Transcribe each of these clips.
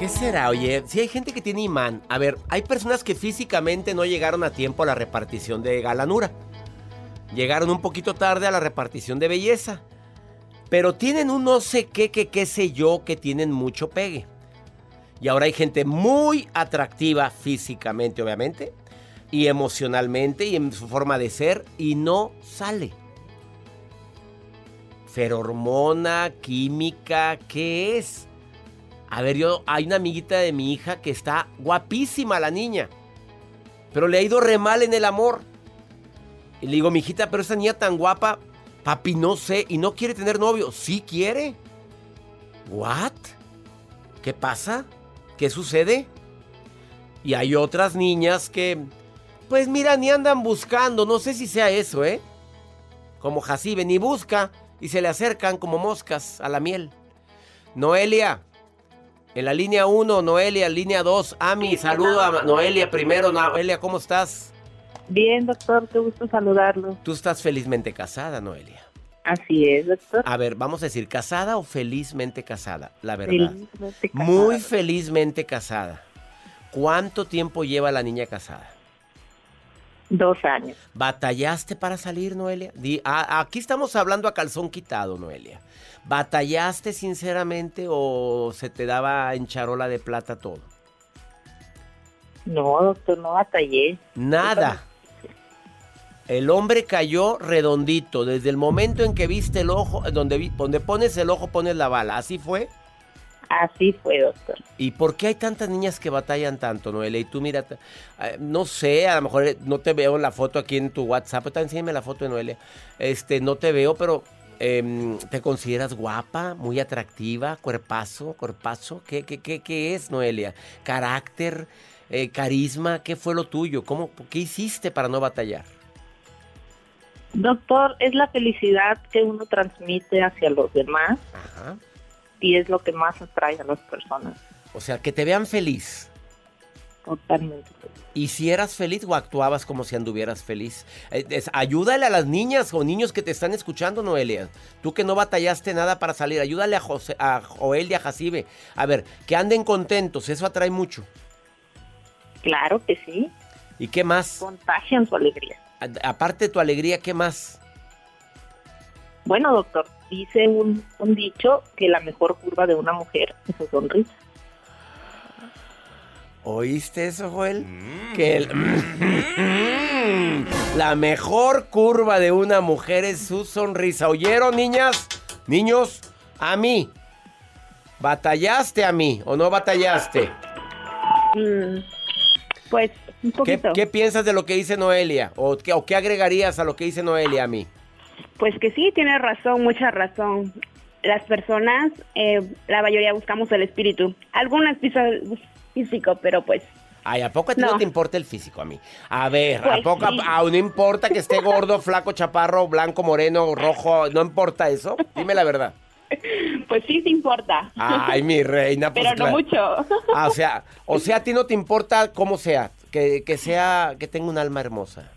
¿Qué será? Oye, si hay gente que tiene imán. A ver, hay personas que físicamente no llegaron a tiempo a la repartición de galanura. Llegaron un poquito tarde a la repartición de belleza. Pero tienen un no sé qué, que qué sé yo, que tienen mucho pegue. Y ahora hay gente muy atractiva físicamente, obviamente, y emocionalmente y en su forma de ser, y no sale. Ferormona, química, ¿qué es? A ver, yo, hay una amiguita de mi hija que está guapísima la niña, pero le ha ido re mal en el amor. Y le digo, mijita, pero esa niña tan guapa, papi, no sé, y no quiere tener novio. Sí quiere. ¿What? ¿Qué pasa? ¿Qué sucede? Y hay otras niñas que, pues mira, ni andan buscando, no sé si sea eso, ¿eh? Como Jacibe, ni busca y se le acercan como moscas a la miel. Noelia, en la línea 1, Noelia, línea 2, Ami, saludo a Noelia primero. Noelia, ¿cómo estás? Bien, doctor, qué gusto saludarlo. Tú estás felizmente casada, Noelia. Así es, doctor. A ver, vamos a decir, ¿casada o felizmente casada? La verdad. Felizmente casada. Muy felizmente casada. ¿Cuánto tiempo lleva la niña casada? Dos años. ¿Batallaste para salir, Noelia? Di- a- aquí estamos hablando a calzón quitado, Noelia. ¿Batallaste sinceramente o se te daba en charola de plata todo? No, doctor, no batallé. Nada. El hombre cayó redondito. Desde el momento en que viste el ojo, donde, vi- donde pones el ojo, pones la bala. ¿Así fue? Así fue, doctor. ¿Y por qué hay tantas niñas que batallan tanto, Noelia? Y tú mira, eh, no sé, a lo mejor eh, no te veo en la foto aquí en tu WhatsApp, pero enséñame la foto de Noelia. Este, no te veo, pero em, ¿te consideras guapa, muy atractiva, cuerpazo, cuerpazo? ¿Qué, qué, qué, qué es, Noelia? ¿Carácter, eh, carisma? ¿Qué fue lo tuyo? ¿Cómo, ¿Qué hiciste para no batallar? Doctor, es la felicidad que uno transmite hacia los demás Ajá. Y es lo que más atrae a las personas. O sea, que te vean feliz. Totalmente. ¿Y si eras feliz o actuabas como si anduvieras feliz? Eh, es- ayúdale a las niñas o niños que te están escuchando, Noelia. Tú que no batallaste nada para salir, ayúdale a, José, a Joel y a Jacibe. A ver, que anden contentos, eso atrae mucho. Claro que sí. ¿Y qué más? Contagian su alegría. A- aparte de tu alegría, ¿qué más? Bueno, doctor, dice un, un dicho que la mejor curva de una mujer es su sonrisa. ¿Oíste eso, Joel? Que el- la mejor curva de una mujer es su sonrisa. ¿Oyeron, niñas? Niños, a mí. ¿Batallaste a mí o no batallaste? Mm, pues un ¿Qué, poquito. qué piensas de lo que dice Noelia? ¿O qué, ¿O qué agregarías a lo que dice Noelia a mí? Pues que sí, tiene razón, mucha razón. Las personas, eh, la mayoría buscamos el espíritu. Algunas pisan físico, pero pues Ay, ¿a poco a ti no, No. te importa el físico a mí? A ver, ¿a Pues poco sí. a, no importa que esté gordo, flaco, chaparro, blanco, moreno, rojo? ¿No importa eso? Dime la verdad. pues sí te importa. Ay, mi reina, pues pero no mucho. Ah, o sea, o sea, a ti no te importa cómo sea, que, que sea, que tenga un alma hermosa.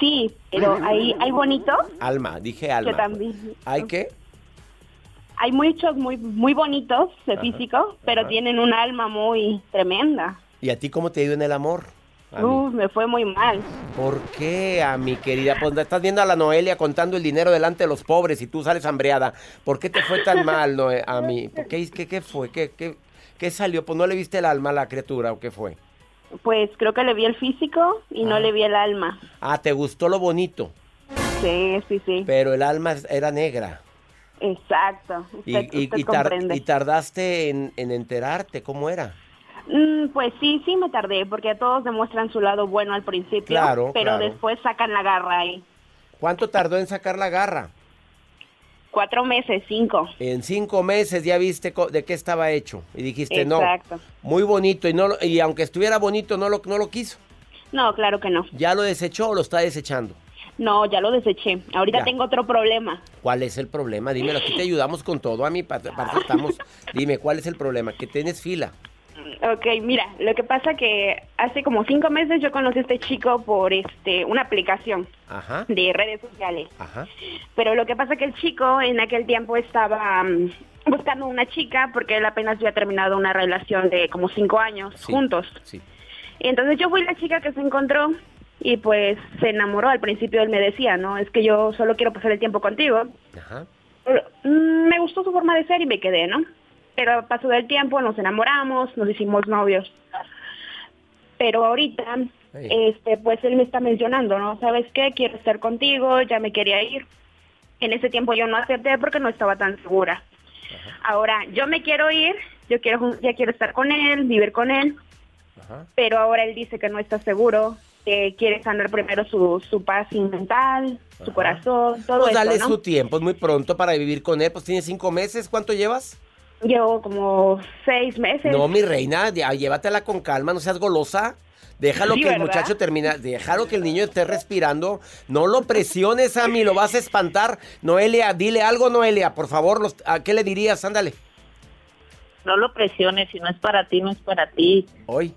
Sí, pero hay, hay bonitos Alma, dije alma. que también. ¿Hay qué? Hay muchos muy muy bonitos de Ajá, físico, pero ajá. tienen un alma muy tremenda. ¿Y a ti cómo te ha ido en el amor? Uf, me fue muy mal. ¿Por qué, a mi querida? Pues estás viendo a la Noelia contando el dinero delante de los pobres y tú sales hambreada. ¿Por qué te fue tan mal, Noe, a mí? ¿Qué, qué, qué fue? ¿Qué, qué, ¿Qué salió? Pues no le viste el alma a la criatura o qué fue. Pues creo que le vi el físico y no Ah. le vi el alma. Ah, te gustó lo bonito, Sí, sí, sí. pero el alma era negra. Exacto. Y, Usted, y- usted y tar- comprende. y tardaste en, en enterarte cómo era. Mm, pues sí, sí me tardé, porque todos demuestran su lado bueno al principio, Claro, pero claro. después sacan la garra ahí. ¿Cuánto tardó en sacar la garra? Cuatro meses, cinco. En cinco meses ya viste de qué estaba hecho y dijiste Exacto. no, muy bonito y no y aunque estuviera bonito no lo no lo quiso. No, claro que no. ¿Ya lo desechó o lo está desechando? No, ya lo deseché. Ahorita Ya. tengo otro problema. ¿Cuál es el problema? Dímelo, aquí te ayudamos con todo, a mi parte estamos. Dime, ¿cuál es el problema? Que tienes fila. Ok, mira, lo que pasa que hace como cinco meses yo conocí a este chico por este una aplicación Ajá, de redes sociales. ajá. Pero lo que pasa que el chico en aquel tiempo estaba mm, buscando una chica porque él apenas había terminado una relación de como cinco años Sí, juntos. Sí. Y entonces yo fui la chica que se encontró y pues se enamoró. Al principio él me decía, no, es que yo solo quiero pasar el tiempo contigo. Ajá. Pero, mm, me gustó su forma de ser y me quedé, ¿no? Pero pasó del tiempo, nos enamoramos, nos hicimos novios. Pero ahorita, este, pues él me está mencionando, ¿no? ¿Sabes qué? Quiero estar contigo, ya me quería ir. En ese tiempo yo no acepté porque no estaba tan segura. Ahora, yo me quiero ir, yo quiero, ya quiero estar con él, vivir con él, Ajá. pero ahora él dice que no está seguro, que quiere sanar primero su, su paz mental, su corazón, todo Pues eso, dale ¿no? su tiempo, es muy pronto para vivir con él. Pues tiene cinco meses, ¿cuánto llevas? Llevo como seis meses. No, mi reina, ya, llévatela con calma, no seas golosa. Déjalo Sí, que el muchacho termine, déjalo que el niño esté respirando. No lo presiones a mí, lo vas a espantar. Noelia, dile algo, Noelia, por favor. los- ¿A qué le dirías? Ándale. No lo presiones, si no es para ti, no es para ti. Hoy,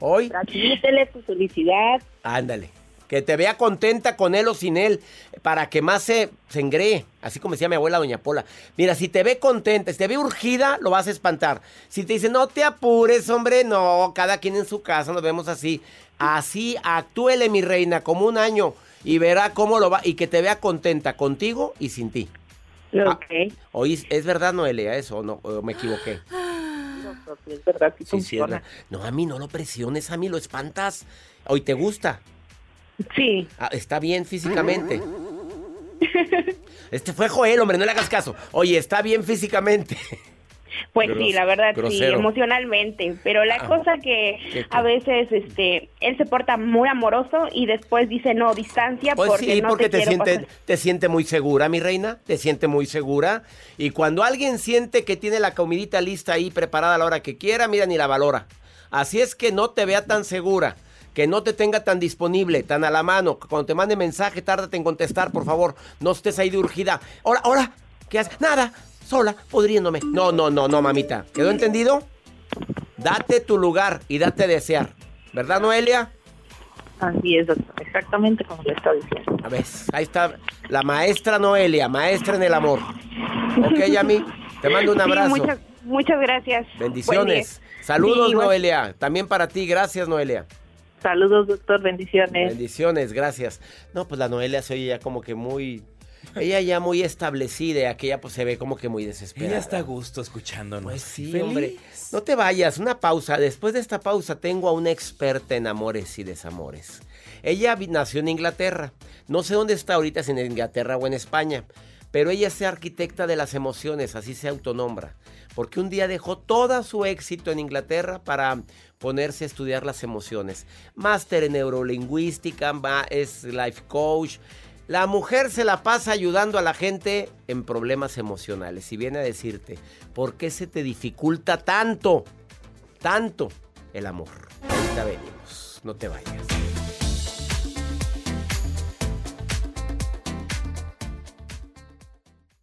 hoy, transmítele tu felicidad. ándale. Que te vea contenta con él o sin él, para que más se, se engree. Así como decía mi abuela Doña Pola. Mira, si te ve contenta, si te ve urgida, lo vas a espantar. Si te dice, no te apures, hombre, no, cada quien en su casa, nos vemos así. Así, actúele, mi reina, como un año y verá cómo lo va, y que te vea contenta contigo y sin ti. Ok. Oí, ¿es verdad, Noelia, eso o no? ¿O me equivoqué? Si es verdad, sí, Sí, sí. No, a mí no lo presiones, a mí lo espantas. Hoy te gusta. Sí. Ah, está bien físicamente. Este fue Joel, hombre, no le hagas caso. Oye, está bien físicamente. Pues Gros- sí, la verdad sí, emocionalmente. Pero la Ah. cosa que a veces este él se porta muy amoroso y después dice no, distancia Pues porque sí, no porque te, siente, pasar". te siente muy segura, mi reina. Te siente muy segura. Y cuando alguien siente que tiene la comidita lista ahí preparada a la hora que quiera, mira, ni la valora. Así es que no te vea tan segura. Que no te tenga tan disponible, tan a la mano. Cuando te mande mensaje, tárdate en contestar, por favor. No estés ahí de urgida. Hola, hola. ¿Qué haces? Nada. Sola, podriéndome. No, no, no, no, mamita. ¿Quedó entendido? Date tu lugar y date a desear. ¿Verdad, Noelia? Así es, doctor, exactamente como le está diciendo. A ver, ahí está la maestra Noelia, maestra en el amor. Ok, Yami, te mando un Sí, abrazo. muchas, muchas gracias. Bendiciones. Saludos, Sí. Noelia. También para ti, gracias, Noelia. Saludos, doctor, bendiciones. Bendiciones, gracias. No, pues la Noelia se oye ya como que muy. Ella ya muy establecida y aquella pues se ve como que muy desesperada. Ella está a gusto escuchándonos. Pues sí, Feliz. hombre. No te vayas, una pausa. Después de esta pausa tengo a una experta en amores y desamores. Ella nació en Inglaterra. No sé dónde está ahorita, si en Inglaterra o en España. Pero ella es arquitecta de las emociones, así se autonombra. Porque un día dejó todo su éxito en Inglaterra para ponerse a estudiar las emociones. Máster en neurolingüística, es life coach. La mujer se la pasa ayudando a la gente en problemas emocionales y viene a decirte, ¿por qué se te dificulta tanto, tanto el amor? Ahorita venimos, no te vayas.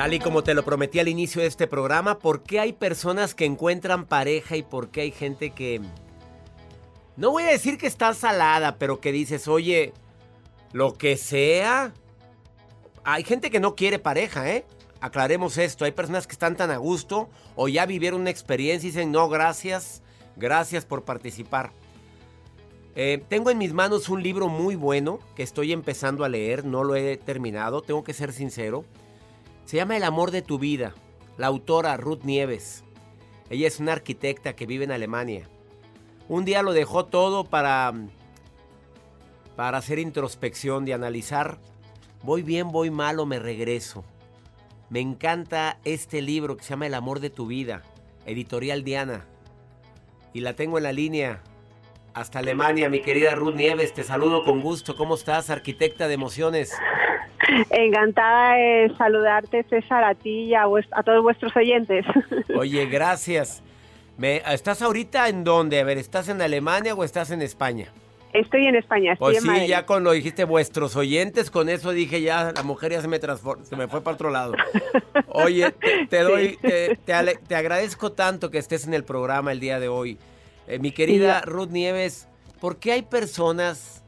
Tal y como te lo prometí al inicio de este programa, ¿por qué hay personas que encuentran pareja y por qué hay gente que... No voy a decir que está salada, pero que dices, oye, lo que sea... Hay gente que no quiere pareja, ¿eh? Aclaremos esto, hay personas que están tan a gusto o ya vivieron una experiencia y dicen, no, gracias, gracias por participar. Eh, tengo en mis manos un libro muy bueno que estoy empezando a leer, no lo he terminado, tengo que ser sincero. Se llama El amor de tu vida. La autora Ruth Nieves. Ella es una arquitecta que vive en Alemania. Un día lo dejó todo para para hacer introspección, de analizar, voy bien, voy mal o me regreso. Me encanta este libro que se llama El amor de tu vida, editorial Diana. Y la tengo en la línea hasta Alemania, mi querida Ruth Nieves. Te saludo con gusto. ¿Cómo estás, arquitecta de emociones? Encantada de saludarte, César, a ti y a, todos vuestros oyentes. Oye, gracias. Me, ¿Estás ahorita en dónde? A ver, ¿estás en Alemania o estás en España? Estoy en España. Estoy pues sí, ya con lo dijiste, vuestros oyentes, con eso dije ya, la mujer ya se me, se me fue para otro lado. Oye, te, doy, te, agradezco tanto que estés en el programa el día de hoy. Eh, mi querida Ruth Nieves, ¿por qué hay personas,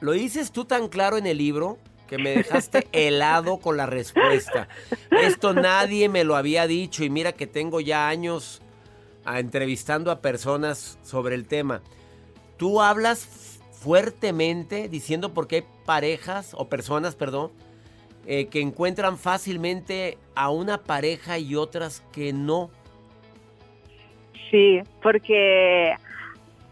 lo dices tú tan claro en el libro, que me dejaste helado con la respuesta. Esto nadie me lo había dicho y mira que tengo ya años ah, entrevistando a personas sobre el tema. Tú hablas fuertemente diciendo por qué hay parejas o personas, perdón, eh, que encuentran fácilmente a una pareja y otras que no. Sí, porque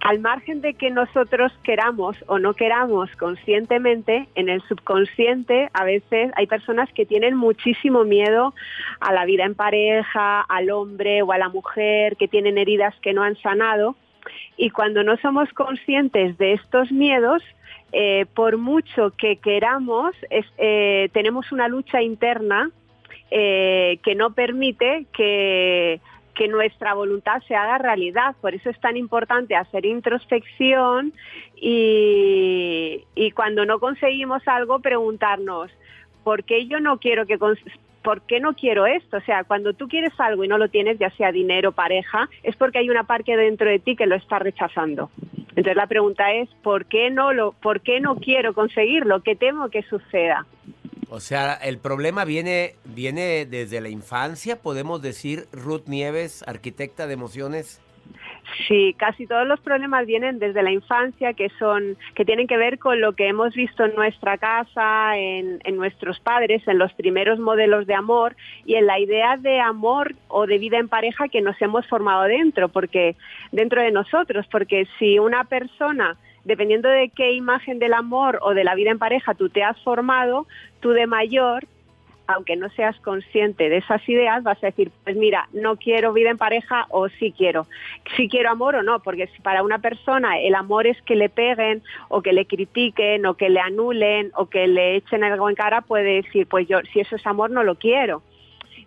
al margen de que nosotros queramos o no queramos conscientemente, en el subconsciente a veces hay personas que tienen muchísimo miedo a la vida en pareja, al hombre o a la mujer, que tienen heridas que no han sanado. Y cuando no somos conscientes de estos miedos, eh, por mucho que queramos, eh, tenemos una lucha interna eh, que no permite que que nuestra voluntad se haga realidad. Por eso es tan importante hacer introspección y, cuando no conseguimos algo preguntarnos, ¿por qué yo no quiero que... ¿Por qué no quiero esto? O sea, cuando tú quieres algo y no lo tienes, ya sea dinero, pareja, es porque hay una parte dentro de ti que lo está rechazando. Entonces la pregunta es, ¿por qué no lo, por qué no quiero conseguirlo? ¿Qué temo que suceda? O sea, el problema viene, viene desde la infancia, podemos decir, Ruth Nieves, arquitecta de emociones. Sí, casi todos los problemas vienen desde la infancia, que son, que tienen que ver con lo que hemos visto en nuestra casa, en, nuestros padres, en los primeros modelos de amor y en la idea de amor o de vida en pareja que nos hemos formado dentro, porque dentro de nosotros, porque si una persona dependiendo de qué imagen del amor o de la vida en pareja tú te has formado, tú de mayor, aunque no seas consciente de esas ideas, vas a decir, pues mira, no quiero vida en pareja o sí quiero. Sí quiero amor o no, porque si para una persona el amor es que le peguen o que le critiquen o que le anulen o que le echen algo en cara, puede decir, pues yo si eso es amor no lo quiero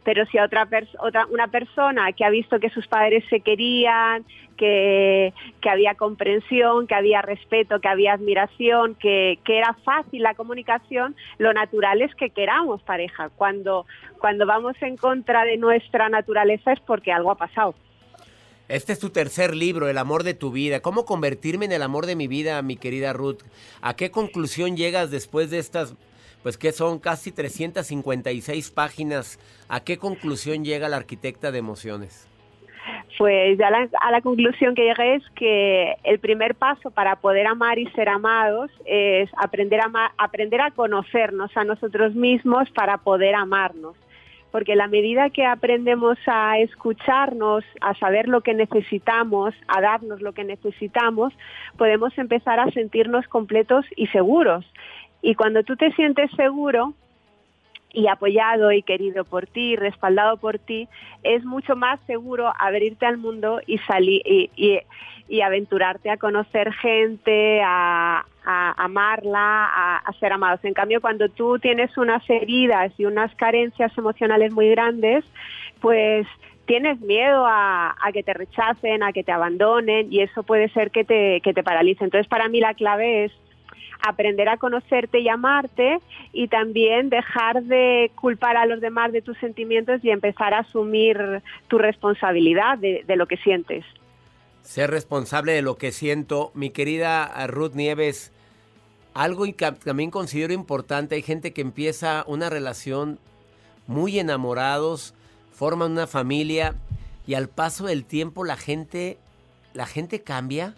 pero si a otra, otra una persona que ha visto que sus padres se querían, que, había comprensión, que había respeto, que había admiración, que, era fácil la comunicación, lo natural es que queramos pareja. Cuando, cuando vamos en contra de nuestra naturaleza es porque algo ha pasado. Este es tu tercer libro, El amor de tu vida. ¿Cómo convertirme en el amor de mi vida, mi querida Ruth? ¿A qué conclusión llegas después de estas pues que son casi 356 páginas. ¿A qué conclusión llega la arquitecta de emociones? Pues ya a la conclusión que llegué es que el primer paso para poder amar y ser amados es aprender a, aprender a conocernos a nosotros mismos para poder amarnos. Porque la medida que aprendemos a escucharnos, a saber lo que necesitamos, a darnos lo que necesitamos, podemos empezar a sentirnos completos y seguros. Y cuando tú te sientes seguro, y apoyado y querido por ti, respaldado por ti, es mucho más seguro abrirte al mundo y salir y, aventurarte a conocer gente, a, amarla, a, a, ser amados. En cambio, cuando tú tienes unas heridas y unas carencias emocionales muy grandes, pues tienes miedo a, que te rechacen, a que te abandonen y eso puede ser que te, que te paralice. Entonces, para mí la clave es aprender a conocerte y amarte y también dejar de culpar a los demás de tus sentimientos y empezar a asumir tu responsabilidad de, lo que sientes. Ser responsable de lo que siento. Mi querida Ruth Nieves, algo que también considero importante, hay gente que empieza una relación muy enamorados, forman una familia y al paso del tiempo la gente, la gente cambia,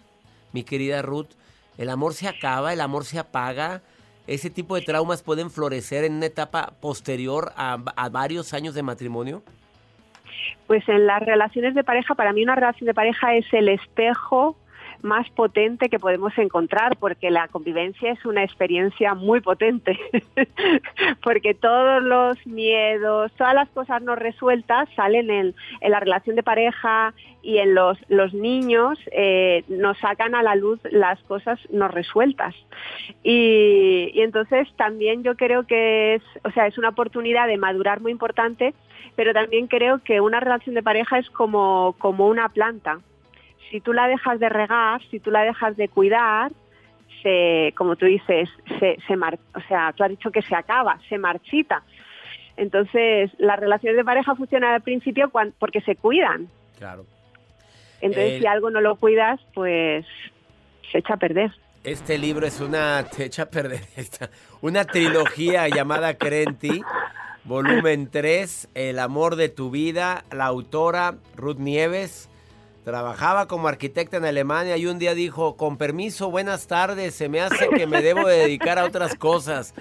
mi querida Ruth. El amor se acaba, el amor se apaga. ¿Ese tipo de traumas pueden florecer en una etapa posterior a, varios años de matrimonio? Pues en las relaciones de pareja, para mí una relación de pareja es el espejo más potente que podemos encontrar, porque la convivencia es una experiencia muy potente, porque todos los miedos, todas las cosas no resueltas salen en, la relación de pareja y en los, los niños eh, nos sacan a la luz las cosas no resueltas. Y, y entonces también yo creo que es, o sea, es una oportunidad de madurar muy importante, pero también creo que una relación de pareja es como, como una planta si tú la dejas de regar, si tú la dejas de cuidar, se, como tú dices, se, se o sea, tú has dicho que se acaba, se marchita. Entonces, las relaciones de pareja funcionan al principio porque se cuidan. Claro. Entonces, si algo no lo cuidas, pues se echa a perder. Este libro es una, te echa a perder, esta, una trilogía llamada Crenti, volumen 3, El amor de tu vida, la autora Ruth Nieves. Trabajaba como arquitecta en Alemania y un día dijo, con permiso, buenas tardes, se me hace que me debo dedicar a otras cosas.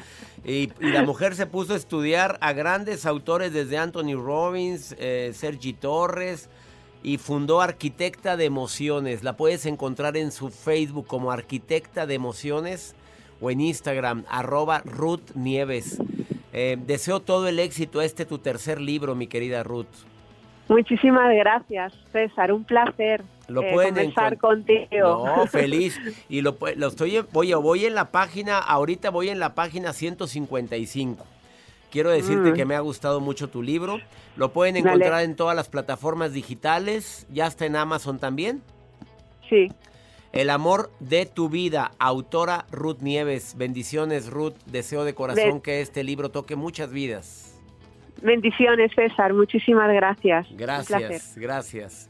Y, la mujer se puso a estudiar a grandes autores desde Anthony Robbins, eh, Sergi Torres y fundó Arquitecta de Emociones. La puedes encontrar en su Facebook como Arquitecta de Emociones o en Instagram, arroba Ruth Nieves. Eh, deseo todo el éxito a este tu tercer libro, mi querida Ruth. Muchísimas gracias, César. Un placer lo eh, pueden conversar contigo. No, feliz. Y lo, lo estoy, voy, voy en la página, ahorita voy en la página 155. Quiero decirte mm. que me ha gustado mucho tu libro. Lo pueden encontrar en todas las plataformas digitales. Ya está en Amazon también. Sí. El amor de tu vida, autora Ruth Nieves. Bendiciones, Ruth. Deseo de corazón que este libro toque muchas vidas. Bendiciones, César. Muchísimas gracias. Gracias, gracias.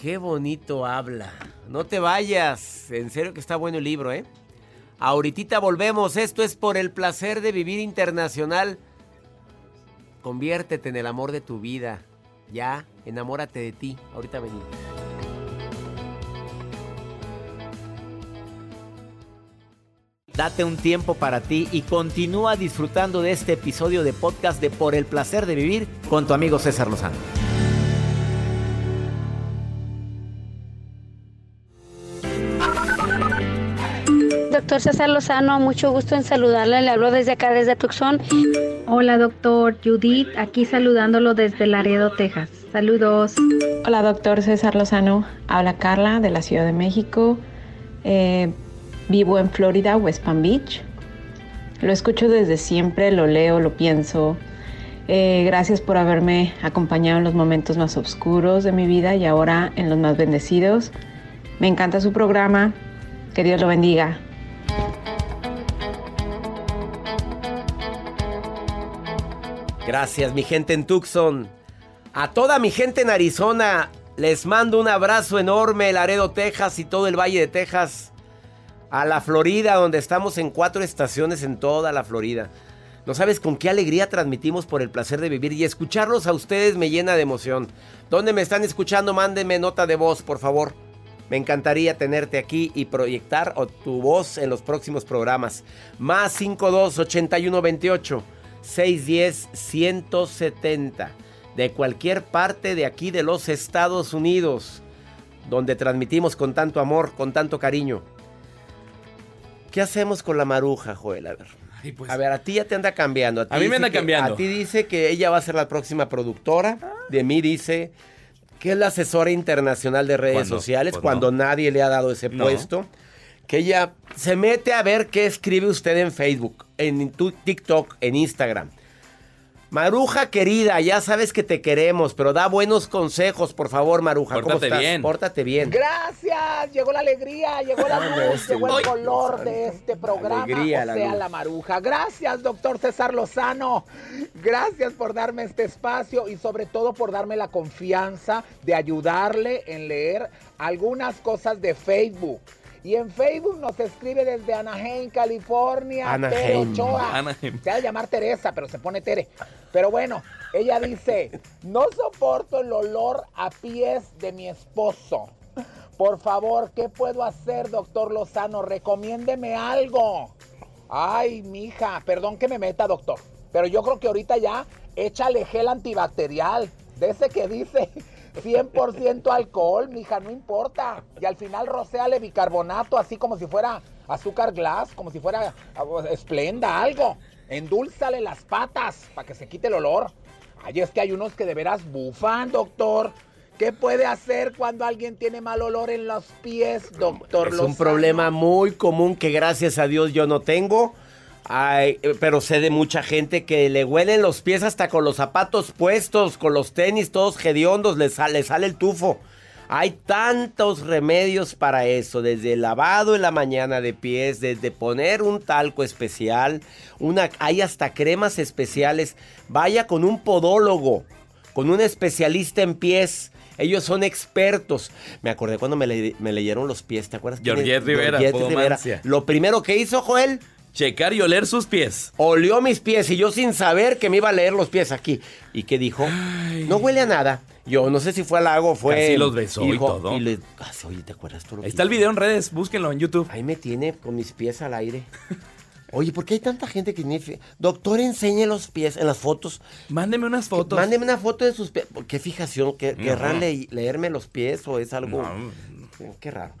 Qué bonito habla. No te vayas. En serio que está bueno el libro, ¿eh? Ahorita volvemos. Esto es por el placer de vivir internacional. Conviértete en el amor de tu vida. Ya, enamórate de ti. Ahorita venimos. Date un tiempo para ti y continúa disfrutando de este episodio de podcast de Por el placer de vivir con tu amigo César Lozano. Doctor César Lozano, mucho gusto en saludarle. Le hablo desde acá, desde Tucson. Hola, doctor Judith, aquí saludándolo desde Laredo, Texas. Saludos. Hola, doctor César Lozano. Habla Carla de la Ciudad de México. Eh, Vivo en Florida, West Palm Beach. Lo escucho desde siempre, lo leo, lo pienso. Eh, gracias por haberme acompañado en los momentos más oscuros de mi vida y ahora en los más bendecidos. Me encanta su programa. Que Dios lo bendiga. Gracias, mi gente en Tucson. A toda mi gente en Arizona, les mando un abrazo enorme, Laredo, Texas y todo el Valle de Texas a la Florida, donde estamos en cuatro estaciones en toda la Florida. No sabes con qué alegría transmitimos por el placer de vivir y escucharlos a ustedes me llena de emoción. ¿Dónde me están escuchando? Mándenme nota de voz, por favor. Me encantaría tenerte aquí y proyectar tu voz en los próximos programas. Más 52 81 28 610 170 de cualquier parte de aquí de los Estados Unidos, donde transmitimos con tanto amor, con tanto cariño. ¿Qué hacemos con la maruja, Joel? A ver. pues- a ver, a ti ya te anda cambiando. A mí me anda que- cambiando. A ti dice que ella va a ser la próxima productora. De mí dice que es la asesora internacional de redes ¿Cuándo? sociales Pues cuando no. nadie le ha dado ese No. puesto. Que ella se mete a ver qué escribe usted en Facebook, en TikTok, en Instagram. Maruja querida, ya sabes que te queremos, pero da buenos consejos, por favor, Maruja. ¿Cómo Pórtate estás? bien. Pórtate bien. Gracias, llegó la alegría, llegó la Hombre, luz, este llegó el color de este programa, Alegría, o la sea, la maruja. Gracias, doctor César Lozano. Gracias por darme este espacio y sobre todo por darme la confianza de ayudarle en leer algunas cosas de Facebook. Y en Facebook nos escribe desde Anaheim, California, Tere Anaheim. Ochoa. Anaheim. Se ha de llamar Teresa, pero se pone Tere. Pero bueno, ella dice, no soporto el olor a pies de mi esposo. Por favor, ¿qué puedo hacer, doctor Lozano? Recomiéndeme algo. Ay, mija, perdón que me meta, doctor. Pero yo creo que ahorita ya échale gel antibacterial. De ese que dice 100% alcohol, mija, no importa. Y al final rocéale bicarbonato, así como si fuera azúcar glass, como si fuera ah, esplenda, algo. Endúlzale las patas para que se quite el olor. Ay, es que hay unos que de veras bufan, doctor. ¿Qué puede hacer cuando alguien tiene mal olor en los pies, doctor? Es un problema muy común que gracias a Dios yo no tengo. Ay, eh, pero sé de mucha gente que le huelen los pies hasta con los zapatos puestos, con los tenis todos hediondos, le sale, sale el tufo. Hay tantos remedios para eso, desde el lavado en la mañana de pies, desde poner un talco especial, una, hay hasta cremas especiales. Vaya con un podólogo, con un especialista en pies. Ellos son expertos. Me acordé cuando me, le- me leyeron los pies, ¿te acuerdas? Georgette Rivera, Georgette Podomancia. Lo primero que hizo, Joel, Checar y oler sus pies. olió mis pies y yo sin saber que me iba a leer los pies aquí. ¿Y qué dijo? No huele a nada. Yo no sé si fue halago o fue... Casi los besó y todo. Y le, ah, oye, ¿te acuerdas tú lo que Ahí está el video en redes, búsquenlo en YouTube. Ahí me tiene con mis pies al aire. Oye, ¿por qué hay tanta gente que fi- Doctor, enseñe los pies en las fotos. Mándeme unas fotos. Mándeme una foto de sus pies. ¿Qué fijación? ¿Qué, No. ¿Querrán le- leerme los pies o es algo...? Qué raro.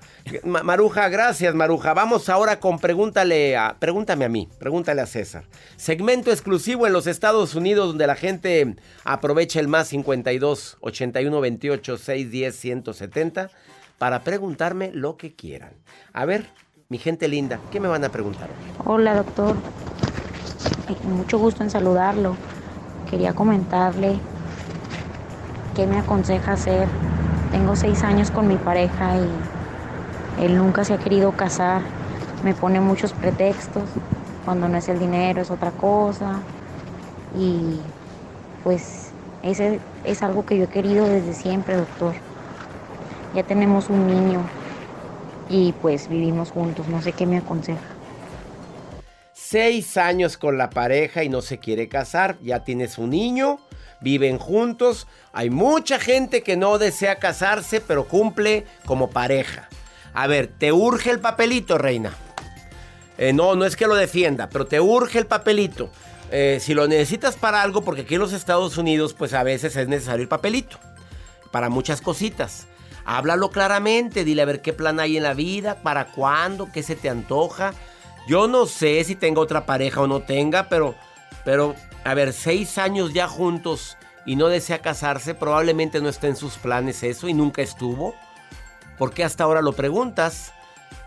Ma- Maruja, gracias, Maruja. Vamos ahora con pregúntale a, pregúntame a mí, pregúntale a César. Segmento exclusivo en los Estados Unidos donde la gente aprovecha el más 52 81 28 610 170 para preguntarme lo que quieran. A ver, mi gente linda, ¿qué me van a preguntar? Hola doctor, Eh, mucho gusto en saludarlo. Quería comentarle qué me aconseja hacer. Tengo seis años con mi pareja y él nunca se ha querido casar. Me pone muchos pretextos. Cuando no es el dinero es otra cosa. Y pues ese es algo que yo he querido desde siempre, doctor. Ya tenemos un niño y pues vivimos juntos. No sé qué me aconseja. Seis años con la pareja y no se quiere casar. Ya tienes un niño, viven juntos. Hay mucha gente que no desea casarse, pero cumple como pareja. A ver, ¿te urge el papelito, reina? Eh, no, no es que lo defienda, pero te urge el papelito. Eh, si lo necesitas para algo, porque aquí en los Estados Unidos, pues a veces es necesario el papelito. Para muchas cositas. Háblalo claramente, dile a ver qué plan hay en la vida, para cuándo, qué se te antoja. Yo no sé si tenga otra pareja o no tenga, pero, pero, a ver, seis años ya juntos y no desea casarse, probablemente no esté en sus planes eso y nunca estuvo. ¿Por qué hasta ahora lo preguntas?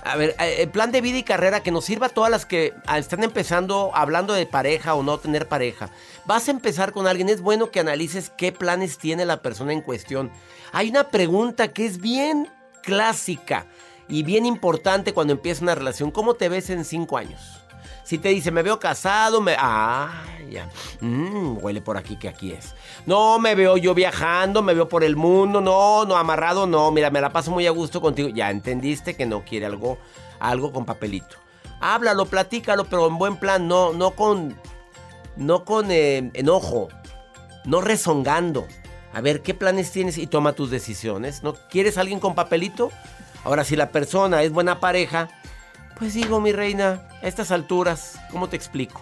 A ver, eh, el plan de vida y carrera que nos sirva a todas las que ah, están empezando hablando de pareja o no tener pareja. Vas a empezar con alguien, es bueno que analices qué planes tiene la persona en cuestión. Hay una pregunta que es bien clásica y bien importante cuando empieza una relación. ¿Cómo te ves en cinco años? Si te dice, me veo casado, me... Ah, ya. Mm, huele por aquí que aquí es. No, me veo yo viajando, me veo por el mundo. No, no, amarrado, no. Mira, me la paso muy a gusto contigo. Ya entendiste que no quiere algo algo con papelito. Háblalo, platícalo, pero en buen plan, no, no con, no con eh, enojo, no rezongando. A ver, ¿qué planes tienes? Y toma tus decisiones. ¿No quieres alguien con papelito? Ahora, si la persona es buena pareja, pues digo, mi reina, a estas alturas, ¿cómo te explico?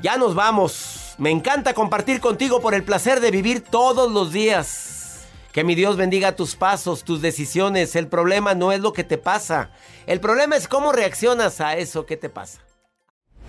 Ya nos vamos. Me encanta compartir contigo por el placer de vivir todos los días. Que mi Dios bendiga tus pasos, tus decisiones. El problema no es lo que te pasa. El problema es cómo reaccionas a eso que te pasa.